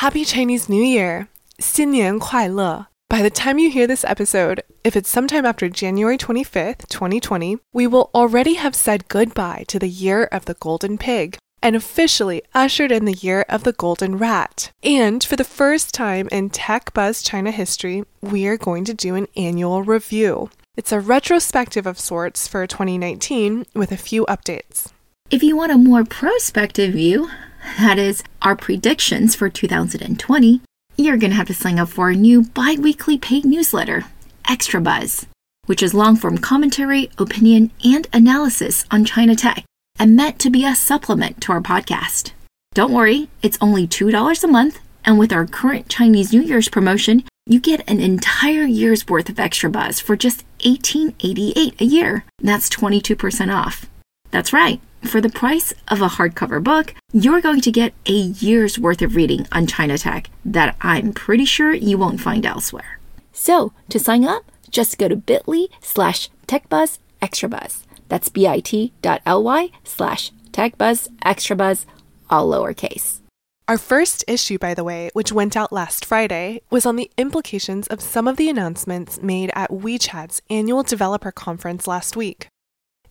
Happy Chinese New Year! 新年快乐! By the time you hear this episode, if it's sometime after January 25th, 2020, we will already have said goodbye to the year of the golden pig and officially ushered in the year of the golden rat. And for the first time in Tech Buzz China history, we are going to do an annual review. It's a retrospective of sorts for 2019 with a few updates. If you want a more prospective view, that is, our predictions for 2020, you're going to have to sign up for our new bi weekly paid newsletter, Extra Buzz, which is long form commentary, opinion, and analysis on China tech and meant to be a supplement to our podcast. Don't worry, it's only $2 a month, and with our current Chinese New Year's promotion, you get an entire year's worth of extra buzz for just $18.88 a year. That's 22% off. That's right. For the price of a hardcover book, you're going to get a year's worth of reading on China Tech that I'm pretty sure you won't find elsewhere. So, to sign up, just go to bit.ly slash techbuzzextrabuzz. That's bit.ly slash techbuzzextrabuzz, all lowercase. Our first issue, by the way, which went out last Friday, was on the implications of some of the announcements made at WeChat's annual developer conference last week.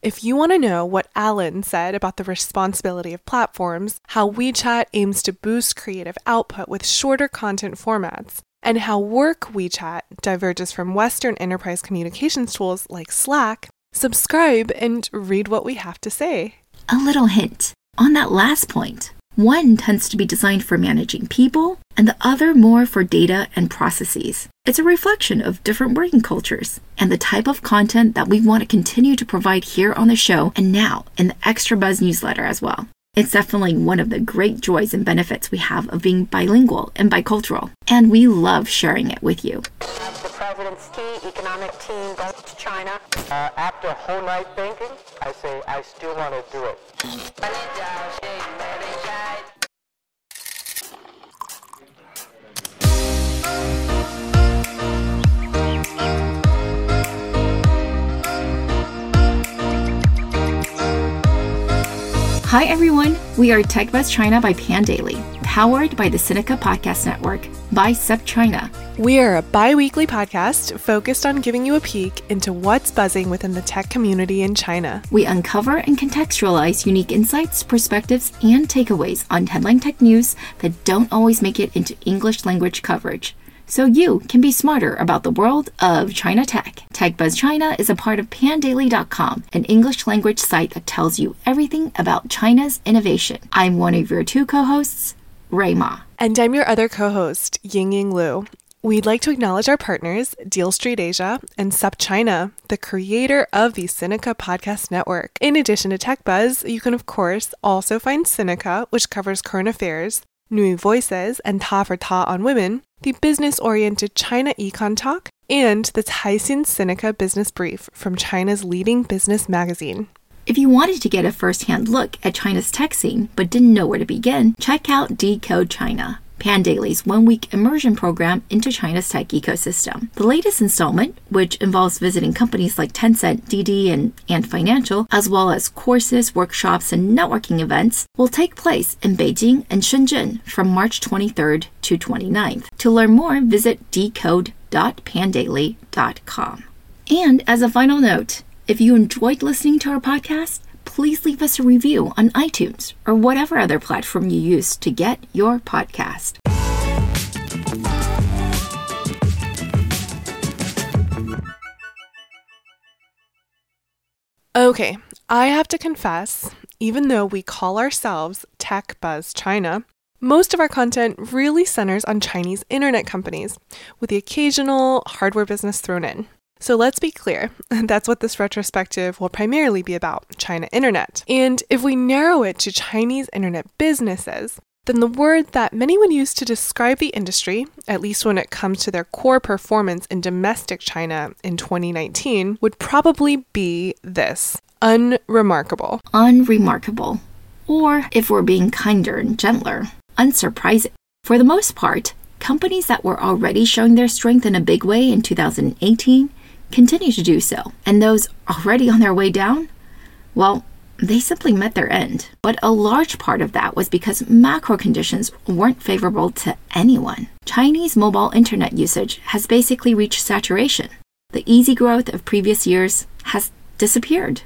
If you want to know what Allen said about the responsibility of platforms, how WeChat aims to boost creative output with shorter content formats, and how Work WeChat diverges from Western enterprise communications tools like Slack, subscribe and read what we have to say. A little hint on that last point. One tends to be designed for managing people, and the other more for data and processes. It's a reflection of different working cultures and the type of content that we want to continue to provide here on the show and now in the Extra Buzz newsletter as well. It's definitely one of the great joys and benefits we have of being bilingual and bicultural, and we love sharing it with you. The president's key economic team goes to China. Uh, after a whole night thinking, I say I still want to do it. Hi, everyone. We are TechBuzz China by Pandaily, powered by the Sinica Podcast Network by SupChina. We are a bi weekly podcast focused on giving you a peek into what's buzzing within the tech community in China. We uncover and contextualize unique insights, perspectives, and takeaways on headline tech news that don't always make it into English language coverage so you can be smarter about the world of China tech. TechBuzz China is a part of pandaily.com, an English language site that tells you everything about China's innovation. I'm one of your two co-hosts, Rui Ma. And I'm your other co host, Ying Ying Lu. We'd like to acknowledge our partners, Deal Street Asia and SupChina, the creator of the Sinica Podcast Network. In addition to Tech Buzz, you can, of course, also find Sinica, which covers current affairs, New Voices, and Ta for Ta on Women, the business oriented China Econ Talk, and the Caixin Sinica Business Brief from China's leading business magazine. If you wanted to get a first hand look at China's tech scene but didn't know where to begin, check out Decode China. Pandaily's one week immersion program into China's tech ecosystem. The latest installment, which involves visiting companies like Tencent, Didi, and Ant Financial, as well as courses, workshops, and networking events, will take place in Beijing and Shenzhen from March 23rd to 29th. To learn more, visit decode.pandaily.com. And as a final note, if you enjoyed listening to our podcast, please leave us a review on iTunes or whatever other platform you use to get your podcast. Okay, I have to confess, even though we call ourselves Tech Buzz China, most of our content really centers on Chinese internet companies, with the occasional hardware business thrown in. So let's be clear, that's what this retrospective will primarily be about China Internet. And if we narrow it to Chinese internet businesses, then the word that many would use to describe the industry, at least when it comes to their core performance in domestic China in 2019, would probably be this unremarkable. Unremarkable. Or, if we're being kinder and gentler, unsurprising. For the most part, companies that were already showing their strength in a big way in 2018 continue to do so. And those already on their way down, well, they simply met their end. But a large part of that was because macro conditions weren't favorable to anyone. Chinese mobile internet usage has basically reached saturation. The easy growth of previous years has disappeared.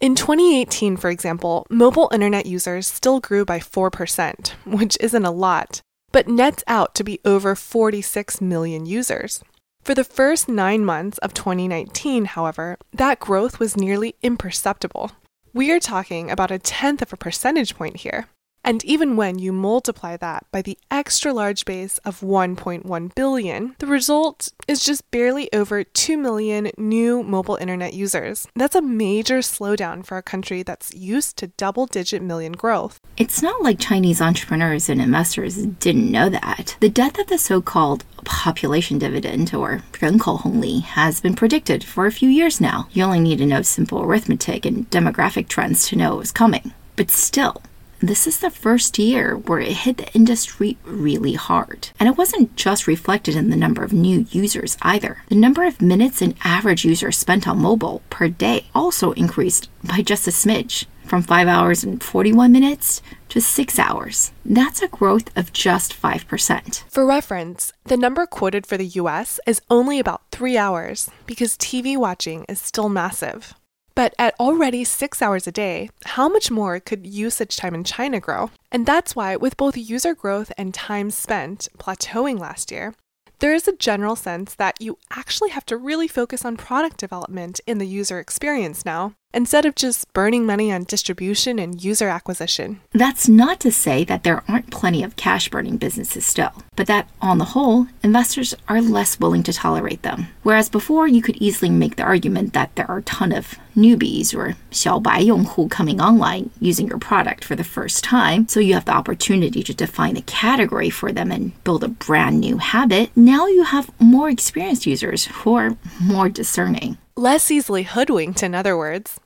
In 2018, for example, mobile internet users still grew by 4%, which isn't a lot, but nets out to be over 46 million users. For the first nine months of 2019, however, that growth was nearly imperceptible. We are talking about a tenth of a percentage point here. And even when you multiply that by the extra large base of 1.1 billion, the result is just barely over 2 million new mobile internet users. That's a major slowdown for a country that's used to double digit million growth. It's not like Chinese entrepreneurs and investors didn't know that. The death of the so called population dividend, or Renkou Hongli, has been predicted for a few years now. You only need to know simple arithmetic and demographic trends to know it was coming. But still, this is the first year where it hit the industry really hard. And it wasn't just reflected in the number of new users either. The number of minutes an average user spent on mobile per day also increased by just a smidge from 5 hours and 41 minutes to 6 hours. That's a growth of just 5%. For reference, the number quoted for the US is only about 3 hours because TV watching is still massive. But at already six hours a day, how much more could usage time in China grow? And that's why, with both user growth and time spent plateauing last year, there is a general sense that you actually have to really focus on product development in the user experience now, instead of just burning money on distribution and user acquisition. That's not to say that there aren't plenty of cash burning businesses still, but that on the whole, investors are less willing to tolerate them. Whereas before, you could easily make the argument that there are a ton of newbies or 小白用户 coming online using your product for the first time, so you have the opportunity to define a category for them and build a brand new habit. Now you have more experienced users who are more discerning. Less easily hoodwinked, in other words but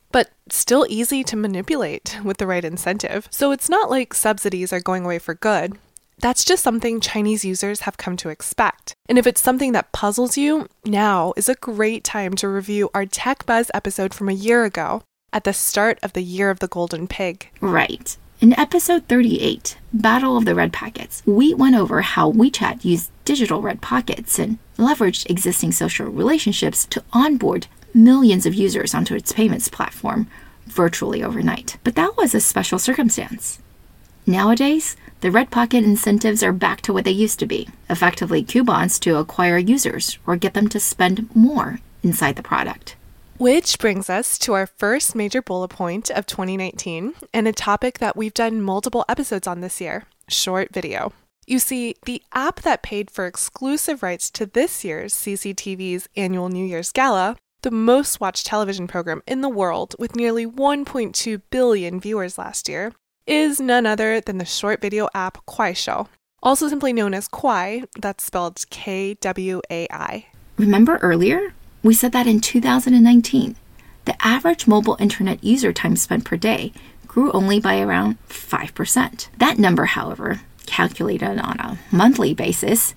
still easy to manipulate with the right incentive. So it's not like subsidies are going away for good. That's just something Chinese users have come to expect. And if it's something that puzzles you, now is a great time to review our Tech Buzz episode from a year ago at the start of the Year of the Golden Pig. Right. In episode 38, Battle of the Red Pockets, we went over how WeChat used digital red pockets and leveraged existing social relationships to onboard millions of users onto its payments platform virtually overnight. But that was a special circumstance. Nowadays, the Red Pocket incentives are back to what they used to be effectively coupons to acquire users or get them to spend more inside the product. Which brings us to our first major bullet point of 2019 and a topic that we've done multiple episodes on this year short video. You see, the app that paid for exclusive rights to this year's CCTV's annual New Year's Gala the most watched television program in the world with nearly 1.2 billion viewers last year, is none other than the short video app Kuaishou, also simply known as Kwai, that's spelled K W A I. Remember earlier? We said that in 2019, the average mobile internet user time spent per day grew only by around 5%. That number, however, calculated on a monthly basis,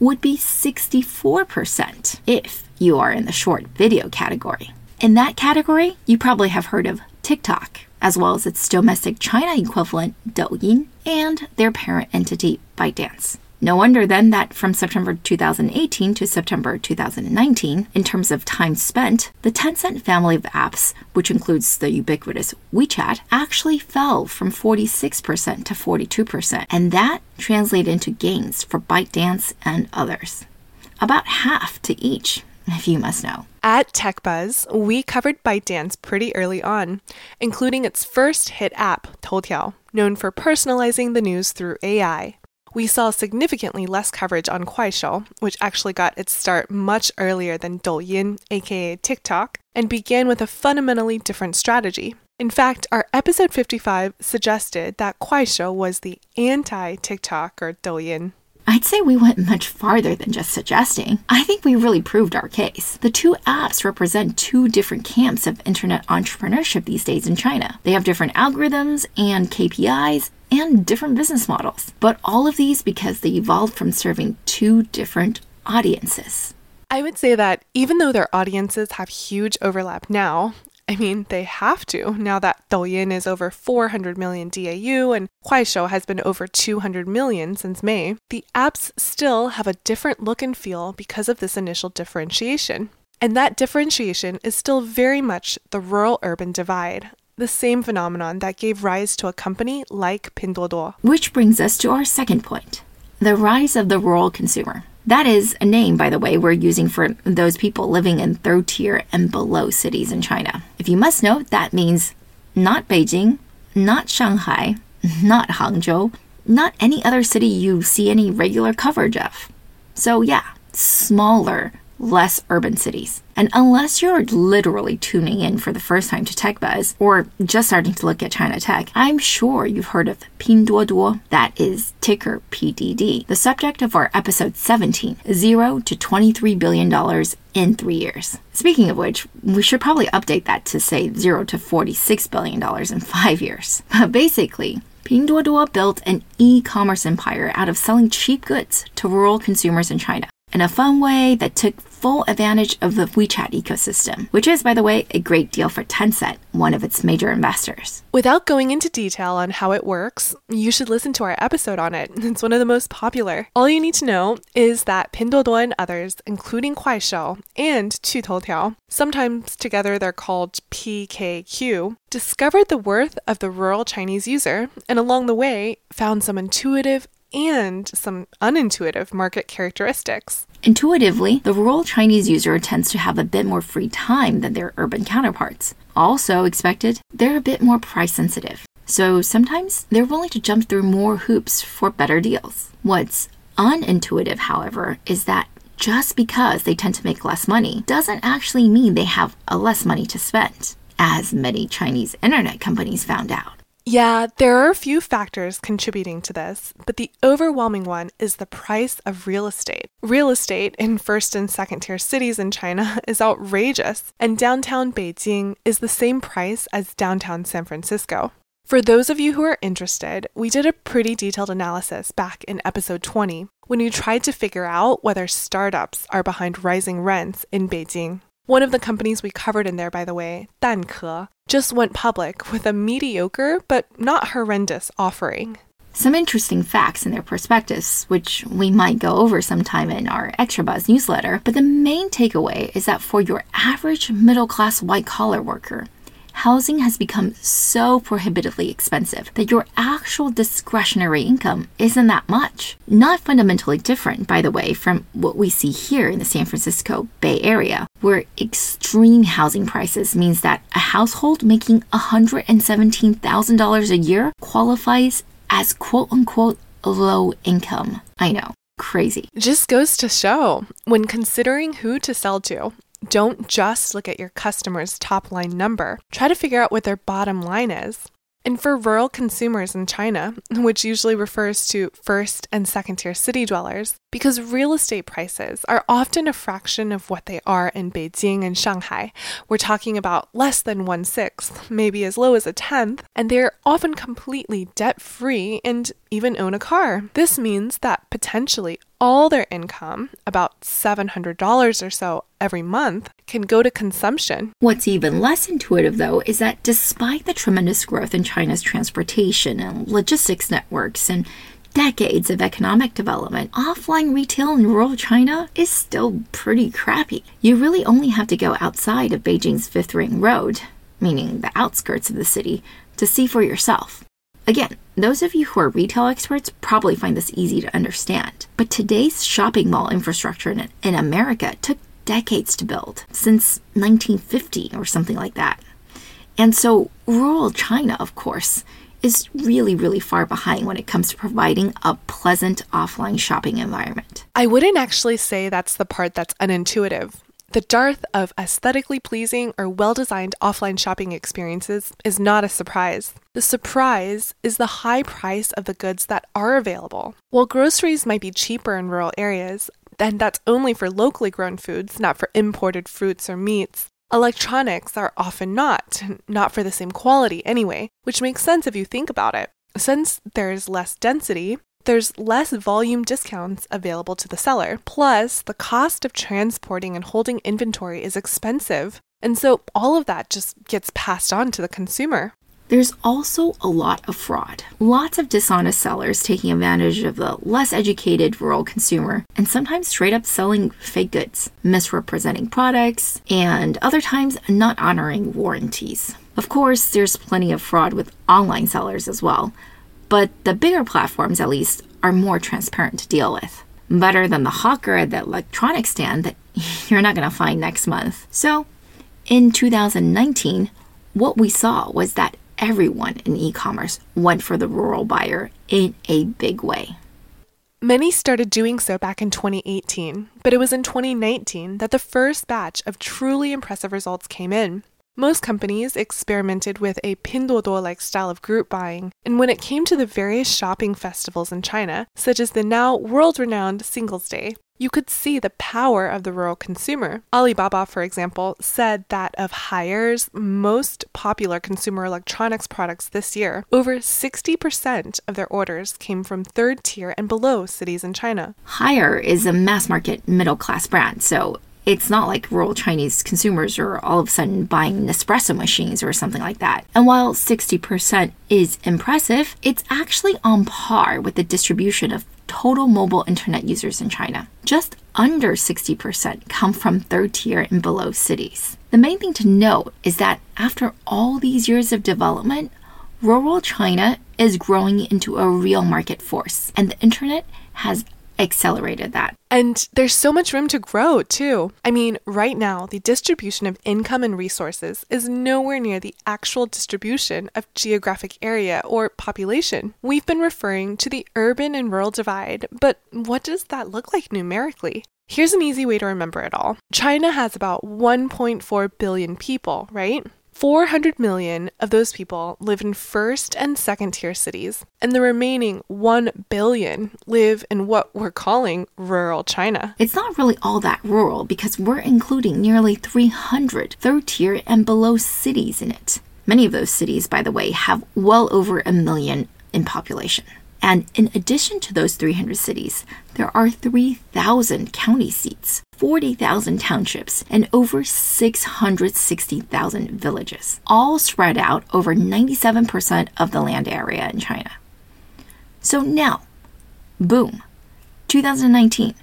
would be 64% if you are in the short video category. In that category, you probably have heard of TikTok, as well as its domestic China equivalent Douyin and their parent entity ByteDance. No wonder then that from September 2018 to September 2019, in terms of time spent, the Tencent family of apps, which includes the ubiquitous WeChat, actually fell from 46% to 42%, and that translated into gains for ByteDance and others. About half to each, if you must know. At TechBuzz, we covered ByteDance pretty early on, including its first hit app, Toutiao, known for personalizing the news through AI we saw significantly less coverage on Kuaishou, which actually got its start much earlier than Douyin, aka TikTok, and began with a fundamentally different strategy. In fact, our episode 55 suggested that Kuaishou was the anti TikTok or Douyin. I'd say we went much farther than just suggesting. I think we really proved our case. The two apps represent two different camps of internet entrepreneurship these days in China. They have different algorithms and KPIs and different business models, but all of these because they evolved from serving two different audiences. I would say that even though their audiences have huge overlap now, I mean, they have to now that Douyin is over 400 million DAU and Kuaishou has been over 200 million since May. The apps still have a different look and feel because of this initial differentiation. And that differentiation is still very much the rural urban divide, the same phenomenon that gave rise to a company like Pinduoduo. Which brings us to our second point the rise of the rural consumer. That is a name, by the way, we're using for those people living in third tier and below cities in China. If you must know, that means not Beijing, not Shanghai, not Hangzhou, not any other city you see any regular coverage of. So, yeah, smaller, less urban cities. And unless you're literally tuning in for the first time to Tech Buzz or just starting to look at China Tech, I'm sure you've heard of Pinduoduo, that is ticker PDD, the subject of our episode 17, 0 to $23 billion in three years. Speaking of which, we should probably update that to say 0 to $46 billion in five years. But basically, Pinduoduo built an e-commerce empire out of selling cheap goods to rural consumers in China in a fun way that took full advantage of the WeChat ecosystem, which is, by the way, a great deal for Tencent, one of its major investors. Without going into detail on how it works, you should listen to our episode on it. It's one of the most popular. All you need to know is that Pinduoduo and others, including Kuaishou and Qutoutiao, sometimes together they're called PKQ, discovered the worth of the rural Chinese user and along the way found some intuitive and some unintuitive market characteristics. Intuitively, the rural Chinese user tends to have a bit more free time than their urban counterparts. Also expected, they're a bit more price sensitive. So sometimes they're willing to jump through more hoops for better deals. What's unintuitive, however, is that just because they tend to make less money doesn't actually mean they have a less money to spend, as many Chinese internet companies found out. Yeah, there are a few factors contributing to this, but the overwhelming one is the price of real estate. Real estate in first and second tier cities in China is outrageous, and downtown Beijing is the same price as downtown San Francisco. For those of you who are interested, we did a pretty detailed analysis back in episode 20 when we tried to figure out whether startups are behind rising rents in Beijing. One of the companies we covered in there, by the way, Danke, just went public with a mediocre but not horrendous offering. Some interesting facts in their prospectus, which we might go over sometime in our Extra Buzz newsletter, but the main takeaway is that for your average middle class white collar worker, housing has become so prohibitively expensive that your actual discretionary income isn't that much. Not fundamentally different, by the way, from what we see here in the San Francisco Bay Area, where extreme housing prices means that a household making $117,000 a year qualifies as quote unquote low income. I know. Crazy. Just goes to show when considering who to sell to, don't just look at your customer's top line number. Try to figure out what their bottom line is. And for rural consumers in China, which usually refers to first and second tier city dwellers, because real estate prices are often a fraction of what they are in Beijing and Shanghai, we're talking about less than one sixth, maybe as low as a tenth, and they're often completely debt free and even own a car. This means that potentially all their income, about $700 or so every month, can go to consumption. What's even less intuitive, though, is that despite the tremendous growth in China's transportation and logistics networks and decades of economic development, offline retail in rural China is still pretty crappy. You really only have to go outside of Beijing's Fifth Ring Road, meaning the outskirts of the city, to see for yourself. Again, those of you who are retail experts probably find this easy to understand. But today's shopping mall infrastructure in, in America took decades to build, since 1950 or something like that. And so, rural China, of course, is really, really far behind when it comes to providing a pleasant offline shopping environment. I wouldn't actually say that's the part that's unintuitive. The dearth of aesthetically pleasing or well designed offline shopping experiences is not a surprise. The surprise is the high price of the goods that are available. While groceries might be cheaper in rural areas, and that's only for locally grown foods, not for imported fruits or meats, electronics are often not, not for the same quality anyway, which makes sense if you think about it. Since there's less density, there's less volume discounts available to the seller. Plus, the cost of transporting and holding inventory is expensive. And so all of that just gets passed on to the consumer. There's also a lot of fraud. Lots of dishonest sellers taking advantage of the less educated rural consumer and sometimes straight up selling fake goods, misrepresenting products, and other times not honoring warranties. Of course, there's plenty of fraud with online sellers as well, but the bigger platforms, at least, are more transparent to deal with. Better than the hawker at the electronics stand that you're not going to find next month. So, in 2019, what we saw was that everyone in e commerce went for the rural buyer in a big way. Many started doing so back in 2018, but it was in 2019 that the first batch of truly impressive results came in. Most companies experimented with a Pinduoduo like style of group buying, and when it came to the various shopping festivals in China, such as the now world renowned Singles Day, you could see the power of the rural consumer. Alibaba, for example, said that of Haier's most popular consumer electronics products this year, over 60% of their orders came from third tier and below cities in China. Haier is a mass market middle class brand, so it's not like rural Chinese consumers are all of a sudden buying Nespresso machines or something like that. And while 60% is impressive, it's actually on par with the distribution of total mobile internet users in China. Just under 60% come from third tier and below cities. The main thing to note is that after all these years of development, rural China is growing into a real market force, and the internet has accelerated that. And there's so much room to grow, too. I mean, right now, the distribution of income and resources is nowhere near the actual distribution of geographic area or population. We've been referring to the urban and rural divide, but what does that look like numerically? Here's an easy way to remember it all China has about 1.4 billion people, right? 400 million of those people live in first and second tier cities, and the remaining 1 billion live in what we're calling rural China. It's not really all that rural because we're including nearly 300 third tier and below cities in it. Many of those cities, by the way, have well over a million in population. And in addition to those 300 cities, there are 3,000 county seats, 40,000 townships, and over 660,000 villages, all spread out over 97% of the land area in China. So now, boom, 2019.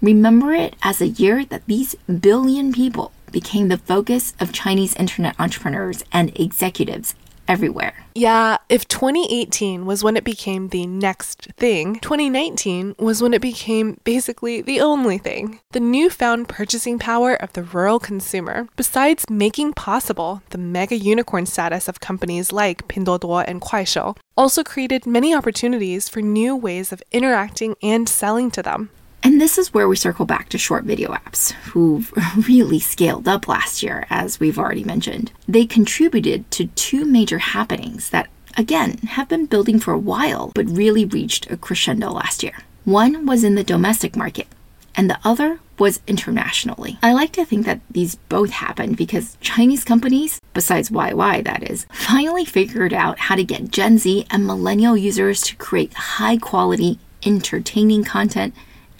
Remember it as a year that these billion people became the focus of Chinese internet entrepreneurs and executives everywhere. Yeah, if 2018 was when it became the next thing, 2019 was when it became basically the only thing. The newfound purchasing power of the rural consumer, besides making possible the mega unicorn status of companies like Pinduoduo and Kuaishou, also created many opportunities for new ways of interacting and selling to them. And this is where we circle back to short video apps, who've really scaled up last year, as we've already mentioned. They contributed to two major happenings that, again, have been building for a while, but really reached a crescendo last year. One was in the domestic market, and the other was internationally. I like to think that these both happened because Chinese companies, besides YY that is, finally figured out how to get Gen Z and millennial users to create high quality, entertaining content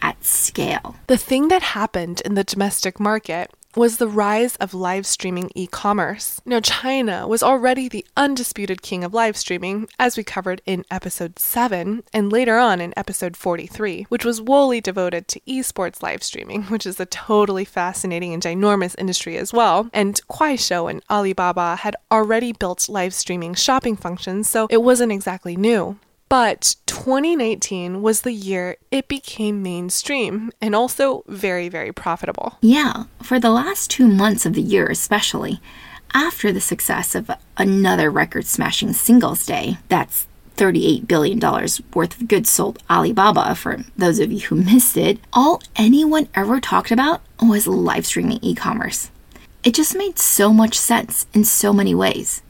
at scale. The thing that happened in the domestic market was the rise of live streaming e commerce. Now, China was already the undisputed king of live streaming, as we covered in episode 7 and later on in episode 43, which was wholly devoted to esports live streaming, which is a totally fascinating and ginormous industry as well. And Kuaishou and Alibaba had already built live streaming shopping functions, so it wasn't exactly new. But 2019 was the year it became mainstream and also very, very profitable. Yeah, for the last two months of the year, especially, after the success of another record smashing Singles Day, that's $38 billion worth of goods sold Alibaba, for those of you who missed it, all anyone ever talked about was live streaming e commerce. It just made so much sense in so many ways.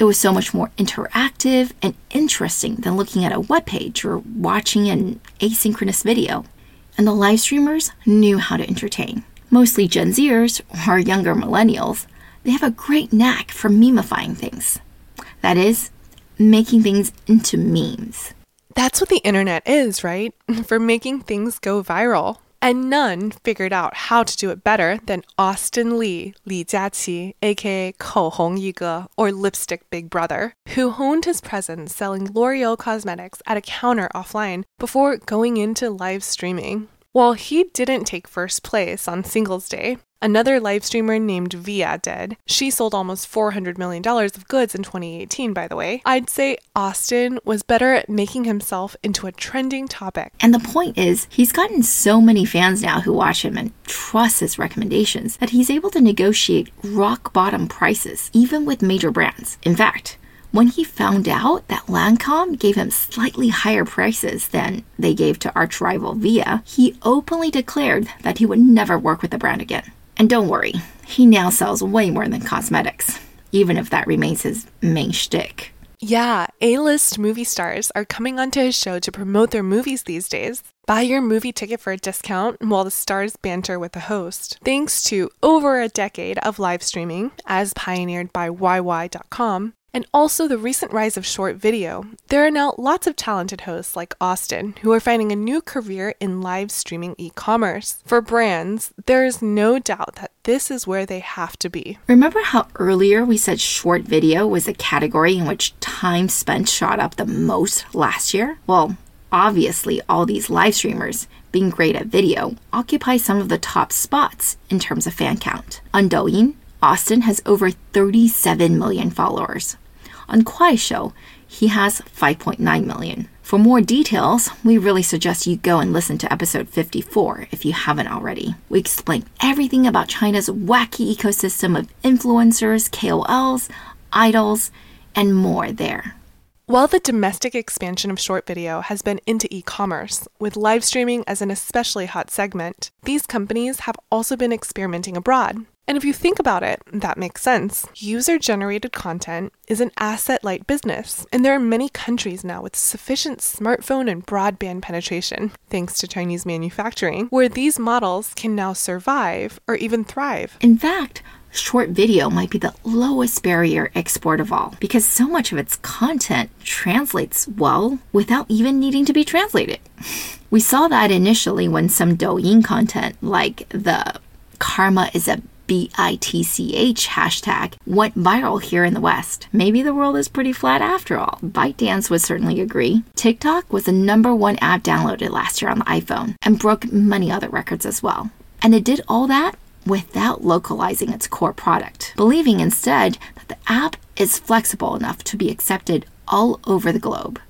It was so much more interactive and interesting than looking at a web page or watching an asynchronous video. And the live streamers knew how to entertain. Mostly Gen Zers or younger millennials, they have a great knack for memifying things. That is, making things into memes. That's what the internet is, right? For making things go viral And none figured out how to do it better than Austin Lee, Li Jiaqi, aka 口红一哥, or Lipstick Big Brother, who honed his presence selling L'Oreal cosmetics at a counter offline before going into live streaming. While he didn't take first place on Singles Day, another live streamer named Viya did. She sold almost $400 million of goods in 2018, by the way. I'd say Austin was better at making himself into a trending topic. And the point is, he's gotten so many fans now who watch him and trust his recommendations that he's able to negotiate rock bottom prices, even with major brands. In fact, when he found out that Lancome gave him slightly higher prices than they gave to arch rival Viya, he openly declared that he would never work with the brand again. And don't worry, he now sells way more than cosmetics, even if that remains his main shtick. Yeah, A list movie stars are coming onto his show to promote their movies these days. Buy your movie ticket for a discount while the stars banter with the host. Thanks to over a decade of live streaming, as pioneered by YY.com, and also the recent rise of short video, there are now lots of talented hosts like Austin who are finding a new career in live streaming e commerce. For brands, there is no doubt that this is where they have to be. Remember how earlier we said short video was a category in which time spent shot up the most last year? Well, obviously, all these live streamers, being great at video, occupy some of the top spots in terms of fan count. On Douyin, Austin has over 37 million followers. On Kuaishou, he has 5.9 million. For more details, we really suggest you go and listen to episode 54 if you haven't already. We explain everything about China's wacky ecosystem of influencers, KOLs, idols, and more there. While the domestic expansion of short video has been into e commerce, with live streaming as an especially hot segment, these companies have also been experimenting abroad. And if you think about it, that makes sense. User generated content is an asset light business, and there are many countries now with sufficient smartphone and broadband penetration, thanks to Chinese manufacturing, where these models can now survive or even thrive. In fact, short video might be the lowest barrier export of all because so much of its content translates well without even needing to be translated. We saw that initially when some Douyin content, like the karma is a BITCH hashtag went viral here in the West. Maybe the world is pretty flat after all. ByteDance would certainly agree. TikTok was the number one app downloaded last year on the iPhone and broke many other records as well. And it did all that without localizing its core product, believing instead that the app is flexible enough to be accepted all over the globe.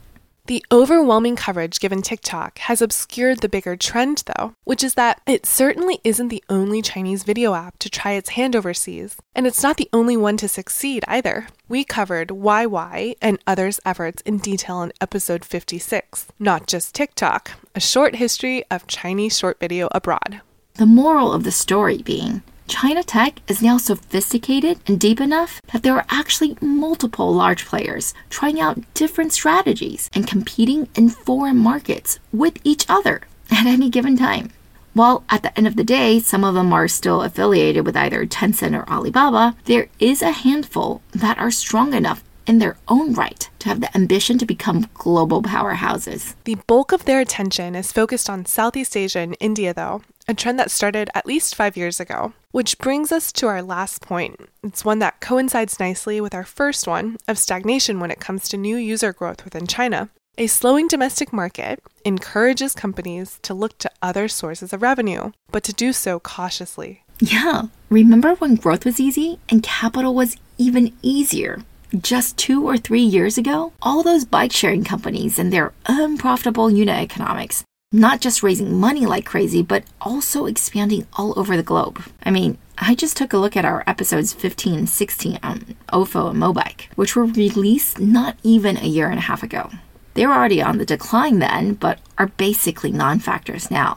The overwhelming coverage given TikTok has obscured the bigger trend, though, which is that it certainly isn't the only Chinese video app to try its hand overseas, and it's not the only one to succeed either. We covered YY and others' efforts in detail in episode 56, not just TikTok, a short history of Chinese short video abroad. The moral of the story being China tech is now sophisticated and deep enough that there are actually multiple large players trying out different strategies and competing in foreign markets with each other at any given time. While at the end of the day, some of them are still affiliated with either Tencent or Alibaba, there is a handful that are strong enough in their own right to have the ambition to become global powerhouses. The bulk of their attention is focused on Southeast Asia and India, though, a trend that started at least five years ago. Which brings us to our last point. It's one that coincides nicely with our first one of stagnation when it comes to new user growth within China. A slowing domestic market encourages companies to look to other sources of revenue, but to do so cautiously. Yeah, remember when growth was easy and capital was even easier? Just two or three years ago, all those bike sharing companies and their unprofitable unit economics not just raising money like crazy, but also expanding all over the globe. I mean, I just took a look at our episodes 15 and 16 on OFO and Mobike, which were released not even a year and a half ago. They were already on the decline then, but are basically non factors now.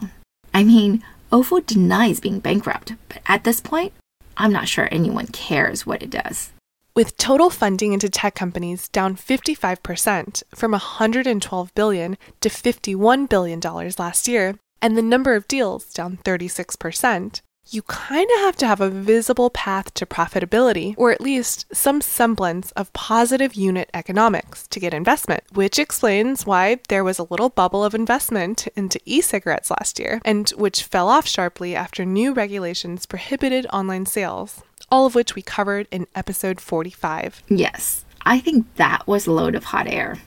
I mean, OFO denies being bankrupt, but at this point, I'm not sure anyone cares what it does. With total funding into tech companies down 55% from 112 billion to 51 billion dollars last year, and the number of deals down 36%, you kind of have to have a visible path to profitability, or at least some semblance of positive unit economics to get investment, which explains why there was a little bubble of investment into e cigarettes last year, and which fell off sharply after new regulations prohibited online sales, all of which we covered in episode 45. Yes, I think that was a load of hot air,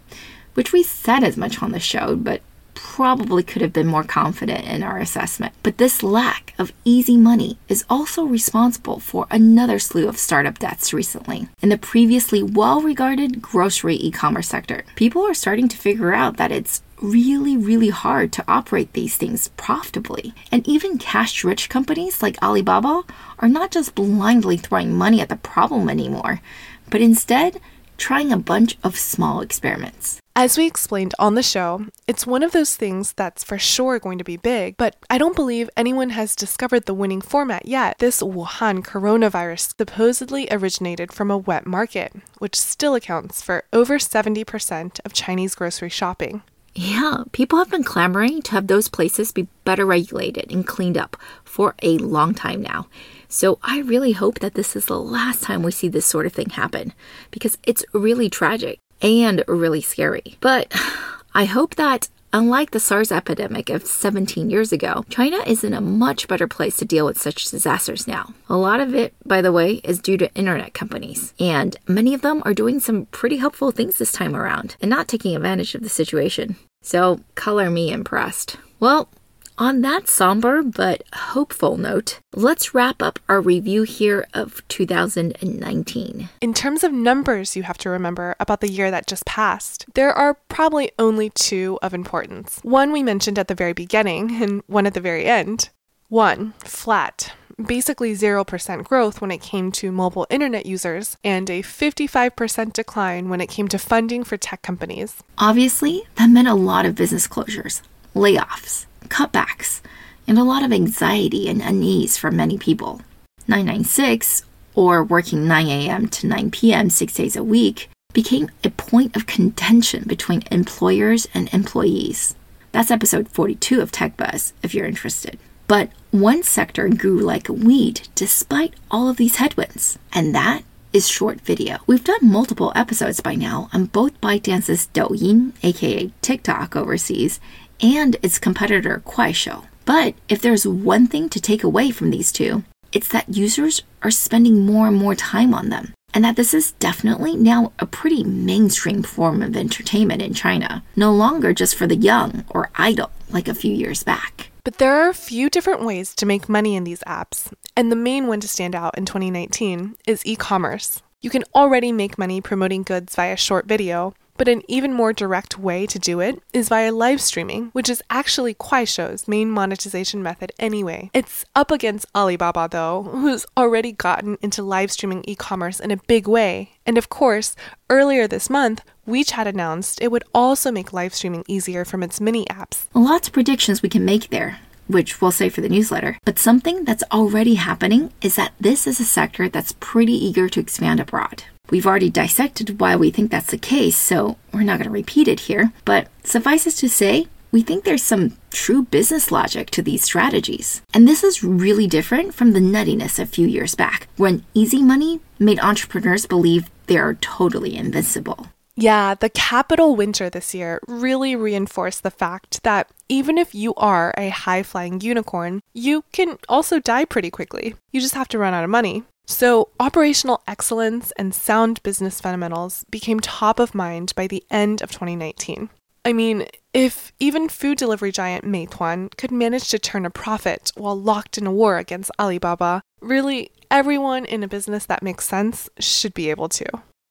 which we said as much on the show, but probably could have been more confident in our assessment. But this lack of easy money is also responsible for another slew of startup deaths recently. In the previously well regarded grocery e commerce sector, people are starting to figure out that it's really, really hard to operate these things profitably. And even cash rich companies like Alibaba are not just blindly throwing money at the problem anymore, but instead trying a bunch of small experiments. As we explained on the show, it's one of those things that's for sure going to be big, but I don't believe anyone has discovered the winning format yet. This Wuhan coronavirus supposedly originated from a wet market, which still accounts for over 70% of Chinese grocery shopping. Yeah, people have been clamoring to have those places be better regulated and cleaned up for a long time now. So I really hope that this is the last time we see this sort of thing happen because it's really tragic and really scary. But I hope that Unlike the SARS epidemic of 17 years ago, China is in a much better place to deal with such disasters now. A lot of it, by the way, is due to internet companies, and many of them are doing some pretty helpful things this time around and not taking advantage of the situation. So, color me impressed. Well, on that somber but hopeful note, let's wrap up our review here of 2019. In terms of numbers you have to remember about the year that just passed, there are probably only two of importance. One we mentioned at the very beginning, and one at the very end. One, flat basically 0% growth when it came to mobile internet users, and a 55% decline when it came to funding for tech companies. Obviously, that meant a lot of business closures, layoffs, cutbacks, and a lot of anxiety and unease for many people. 996, or working 9 a.m. to 9 p.m. six days a week, became a point of contention between employers and employees. That's episode 42 of Tech Buzz if you're interested. But one sector grew like a weed despite all of these headwinds, and that is short video. We've done multiple episodes by now on both ByteDance's Douyin, aka TikTok overseas, and its competitor Kuaishou. But if there's one thing to take away from these two, it's that users are spending more and more time on them, and that this is definitely now a pretty mainstream form of entertainment in China, no longer just for the young or idle like a few years back. But there are a few different ways to make money in these apps, and the main one to stand out in 2019 is e commerce. You can already make money promoting goods via short video, but an even more direct way to do it is via live streaming, which is actually Kuaishou's main monetization method anyway. It's up against Alibaba though, who's already gotten into live streaming e-commerce in a big way. And of course, earlier this month, WeChat announced it would also make live streaming easier from its mini apps. Lots of predictions we can make there which we'll say for the newsletter. But something that's already happening is that this is a sector that's pretty eager to expand abroad. We've already dissected why we think that's the case, so we're not going to repeat it here. But suffice it to say, we think there's some true business logic to these strategies. And this is really different from the nuttiness a few years back, when easy money made entrepreneurs believe they are totally invincible. Yeah, the capital winter this year really reinforced the fact that even if you are a high flying unicorn, you can also die pretty quickly. You just have to run out of money. So, operational excellence and sound business fundamentals became top of mind by the end of 2019. I mean, if even food delivery giant Meituan could manage to turn a profit while locked in a war against Alibaba, really everyone in a business that makes sense should be able to.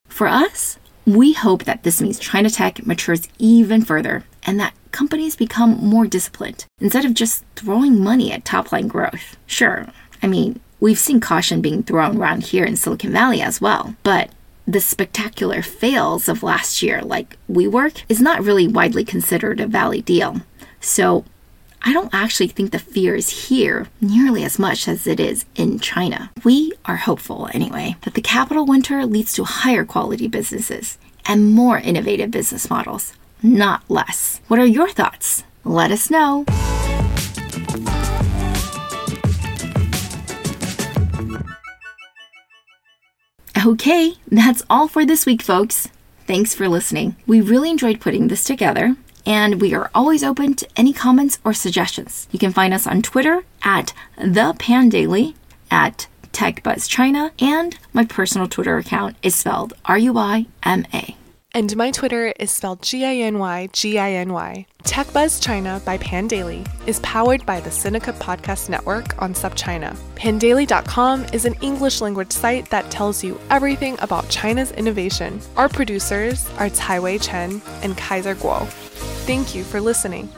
For us, we hope that this means China tech matures even further and that companies become more disciplined instead of just throwing money at top line growth. Sure, I mean, we've seen caution being thrown around here in Silicon Valley as well, but the spectacular fails of last year, like WeWork, is not really widely considered a valley deal. So I don't actually think the fear is here nearly as much as it is in China. We are hopeful, anyway, that the capital winter leads to higher quality businesses and more innovative business models, not less. What are your thoughts? Let us know. Okay, that's all for this week, folks. Thanks for listening. We really enjoyed putting this together, and we are always open to any comments or suggestions. You can find us on Twitter at the Pandaily, at TechBuzzChina, and my personal Twitter account is spelled R U I M A. And my Twitter is spelled G I N Y G I N Y. TechBuzz China by Pandaily is powered by the Sinica Podcast Network on SupChina. Pandaily.com is an English language site that tells you everything about China's innovation. Our producers are Tai Wei Chen and Kaiser Kuo. Thank you for listening.